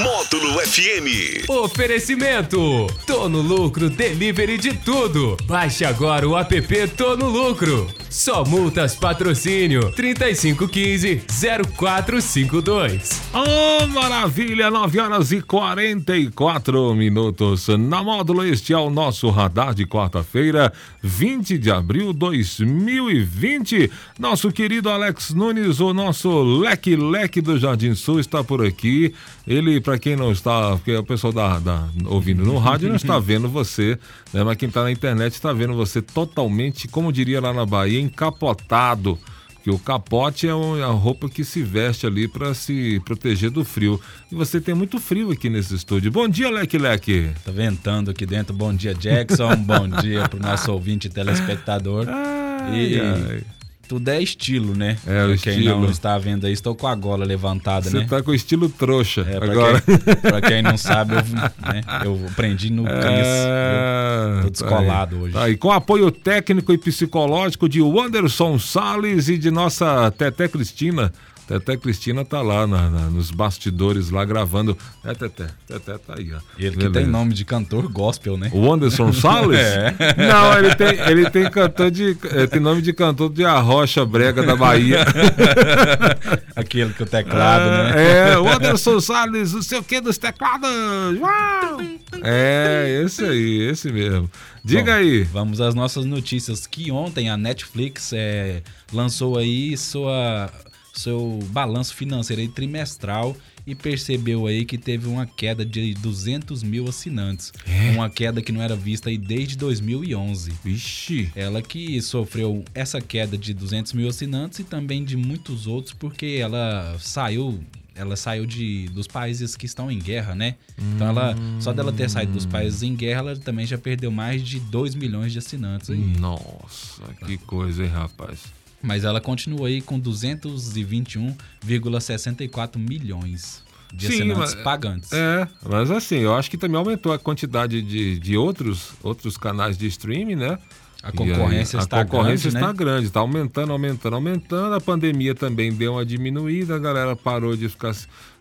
Módulo FM. Oferecimento: Tô no lucro, delivery de tudo. Baixe agora o app Tô no lucro. Só multas patrocínio 3515 0452. Oh, maravilha! 9 horas e 44 minutos. Na módulo, este é o nosso radar de quarta-feira, 20 de abril de 2020. Nosso querido Alex Nunes, o nosso leque-leque do Jardim Sul, está por aqui. Ele, para quem não está, porque o pessoal da, da, ouvindo no rádio não está vendo você, né? mas quem está na internet está vendo você totalmente, como diria lá na Bahia, encapotado. Que o capote é a roupa que se veste ali para se proteger do frio. E você tem muito frio aqui nesse estúdio. Bom dia, Leque Leque. Tá ventando aqui dentro. Bom dia, Jackson. Bom dia pro nosso ouvinte telespectador. Ai, e ai. Tudo é estilo, né? É, o Pra quem estilo. não está vendo aí, estou com a gola levantada, Você né? tá com estilo trouxa É, pra, agora. Quem, pra quem não sabe, eu, né, eu aprendi no Cris. É, Tô descolado tá hoje. Tá aí, com apoio técnico e psicológico de Wanderson Salles e de nossa Teté Cristina. Teté Cristina tá lá na- na- nos bastidores lá gravando. É, Teté. Teté tá aí, ó. Ele que Beleza. tem nome de cantor gospel, né? O Anderson Salles? É. Não, ele tem, ele tem cantor de. tem nome de cantor de Arrocha Brega da Bahia. Aquele que o teclado, né? É, o Anderson Salles, não sei o que dos teclados. Uau! É, esse aí, esse mesmo. Diga Bom, aí. Vamos às nossas notícias. Que ontem a Netflix é, lançou aí sua, seu balanço financeiro aí trimestral e percebeu aí que teve uma queda de 200 mil assinantes. Uma queda que não era vista aí desde 2011. Vixe. Ela que sofreu essa queda de 200 mil assinantes e também de muitos outros porque ela saiu ela saiu de, dos países que estão em guerra, né? Então ela, só dela ter saído dos países em guerra, ela também já perdeu mais de 2 milhões de assinantes aí. Nossa, que coisa, hein, rapaz? Mas ela continua aí com 221,64 milhões de Sim, assinantes mas- pagantes. É, mas assim, eu acho que também aumentou a quantidade de, de outros, outros canais de streaming, né? A E aí, concorrência está A concorrência grande, está né? grande, está aumentando, aumentando, aumentando. A pandemia também deu uma diminuída, a galera parou de ficar.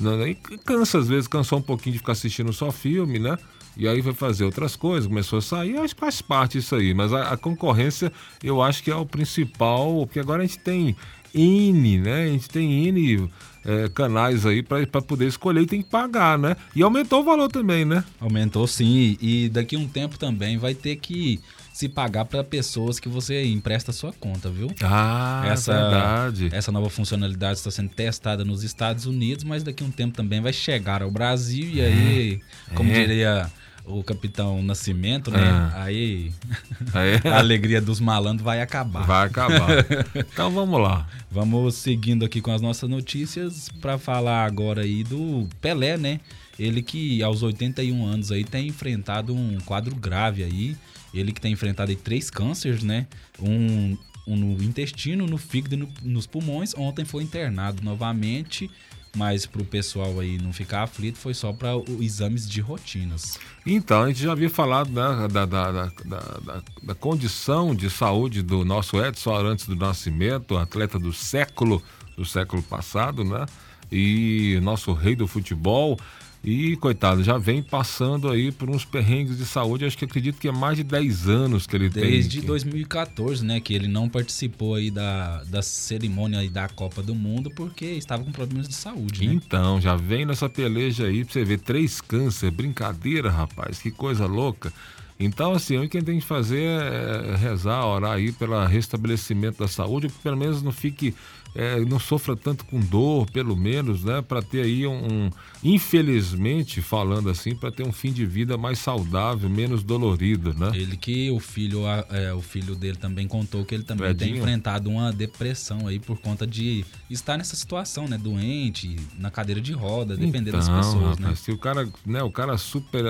Não, nem cansa, às vezes, cansou um pouquinho de ficar assistindo só filme, né? E aí foi fazer outras coisas, começou a sair, acho que faz parte isso aí. Mas a, a concorrência, eu acho que é o principal, porque agora a gente tem N, né? A gente tem N eh, canais aí para poder escolher e tem que pagar, né? E aumentou o valor também, né? Aumentou sim, e daqui a um tempo também vai ter que se pagar para pessoas que você empresta sua conta, viu? Ah, essa, verdade. essa nova funcionalidade está sendo testada nos Estados Unidos, mas daqui a um tempo também vai chegar ao Brasil e aí, como É. diria o capitão Nascimento, né? Ah. Aí Aí a alegria dos malandros vai acabar. vai acabar. então vamos lá. Vamos seguindo aqui com as nossas notícias para falar agora aí do Pelé, né? Ele que aos 81 anos aí tem enfrentado um quadro grave aí. Ele que tem enfrentado aí três cânceres, né? Um, um no intestino, no fígado e no- nos pulmões. Ontem foi internado novamente, mas pro pessoal aí não ficar aflito, foi só para exames de rotinas. Então, a gente já havia falado né, da, da- da- da condição de saúde do nosso Edson Arantes do Nascimento, atleta do século, do século passado, né? E nosso rei do futebol. E, coitado, já vem passando aí por uns perrengues de saúde, acho que acredito que é mais de 10 anos que ele tem. Desde que- 2014, né, que ele não participou aí da, da cerimônia aí da Copa do Mundo porque estava com problemas de saúde, né? Então, já vem nessa peleja aí pra você ver três câncer, brincadeira, rapaz, que coisa louca. Então, assim, o que a gente tem que fazer é rezar, orar aí pelo restabelecimento da saúde, que pelo menos não fique, é, não sofra tanto com dor, pelo menos, né? Para ter aí um, um- infelizmente, falando assim, para ter um fim de vida mais saudável, menos dolorido, né? Ele que o filho, é, o filho dele também contou que ele também tem enfrentado uma depressão aí por conta de estar nessa situação, né, doente, na cadeira de roda, dependendo das Então, pessoas, rapaz, né? se o cara, né, o cara super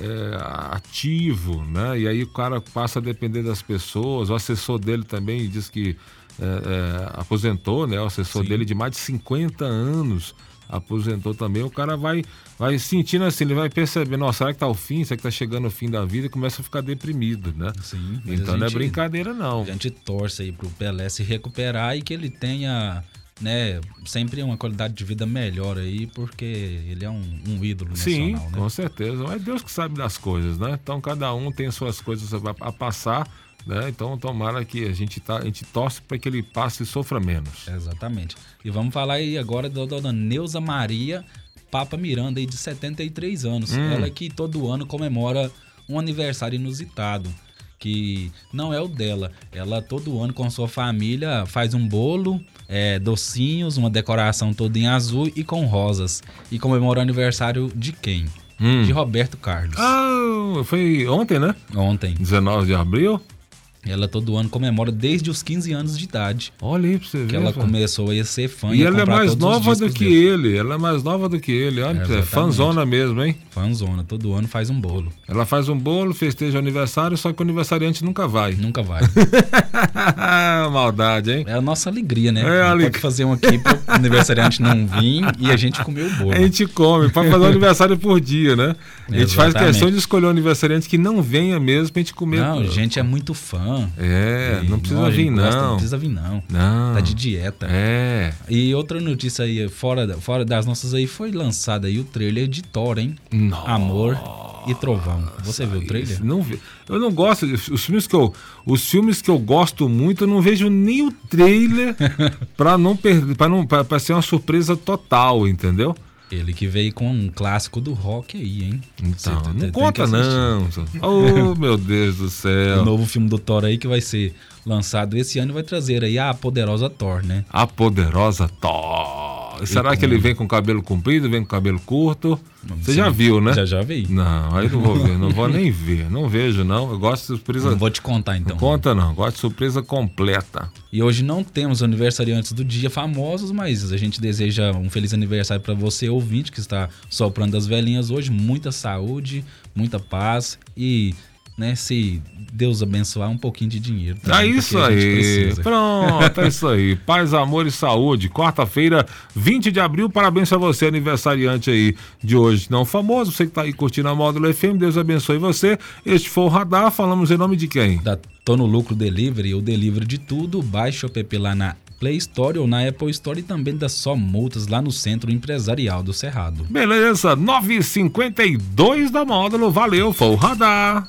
é, ativo, né, e aí o cara passa a depender das pessoas, o assessor dele também diz que é, é, aposentou, né, o assessor Sim. dele de mais de 50 anos aposentou também, o cara vai, vai sentindo assim, ele vai percebendo, nossa, será que tá o fim? Será que tá chegando o fim da vida? E começa a ficar deprimido, né? Sim. Então não é brincadeira, não. A gente torce aí pro Pelé se recuperar e que ele tenha né, sempre uma qualidade de vida melhor aí, porque ele é um, um ídolo Sim, nacional, né? com certeza. É Deus que sabe das coisas, né? Então cada um tem suas coisas a, a passar, né? Então tomara que a gente, tá, a gente torce para que ele passe e sofra menos. Exatamente. E vamos falar aí agora da dona Neuza Maria Papa Miranda, aí de 73 anos. Hum. Ela que todo ano comemora um aniversário inusitado. Que não é o dela. Ela todo ano com sua família faz um bolo, é, docinhos, uma decoração toda em azul e com rosas. E comemora o aniversário de quem? Hum. De Roberto Carlos. Ah, foi ontem, né? Ontem. 19 de abril. Ela todo ano comemora desde os 15 anos de idade. Olha aí pra você ver. Que ela começou a ser fã E a ela é mais nova do que dele. ele. Ela é mais nova do que ele. Olha, É, é, fanzona mesmo, hein? Fanzona, todo ano faz um bolo. Ela faz um bolo, festeja o aniversário, só que o aniversariante nunca vai. Nunca vai. Maldade, hein? É a nossa alegria, né? É, A aleg- Pode fazer um aqui pro aniversariante não vir e a gente comer o bolo. A gente come, pode fazer um aniversário por dia, né? A gente faz questão de escolher um aniversariante que não venha mesmo pra gente comer. Não, gente é muito fã. É, E, não precisa gente vir, não. Não precisa vir, não. Não. Tá de dieta. É. E outra notícia aí, fora, fora das nossas aí, foi lançado aí o trailer de Thor, hein? Nossa. Amor e Trovão. Você viu o trailer? Não vi. Eu não gosto. Os filmes que eu, os filmes que eu gosto muito, eu não vejo nem o trailer pra não perder, para não para ser uma surpresa total, entendeu? Ele que veio com um clássico do rock aí, hein? Então, não tem conta não. Oh, meu Deus do O céu. novo filme do Thor aí que vai ser lançado esse ano vai trazer aí a poderosa Thor, né? A poderosa Thor. Será que ele vem com cabelo comprido, vem com cabelo curto? Você já viu, né? Já já vi. Não, aí não vou ver, não vou nem ver. Não vejo, não. Eu gosto de surpresa. Não vou te contar então. Não conta, não. Gosto de surpresa completa. E hoje não temos aniversariantes do dia famosos, mas a gente deseja um feliz aniversário para você, ouvinte, que está soprando as velhinhas hoje. Muita saúde, muita paz e, né, se Deus abençoar, um pouquinho de dinheiro. É isso aí. precisa. Pronto, é isso aí. Paz, amor e saúde. Quarta-feira, 20 de abril. Parabéns a você, aniversariante aí de hoje. Não famoso, você que tá aí curtindo a Módulo FM. Deus abençoe você. Este foi o Radar. Falamos em nome de quem? Da Tô no Lucro Delivery, o delivery de tudo. Baixe o app lá na Play Store ou na Apple Store e também dá só multas lá no Centro Empresarial do Cerrado. Beleza, 952 da Módulo. Valeu, foi o. Radar.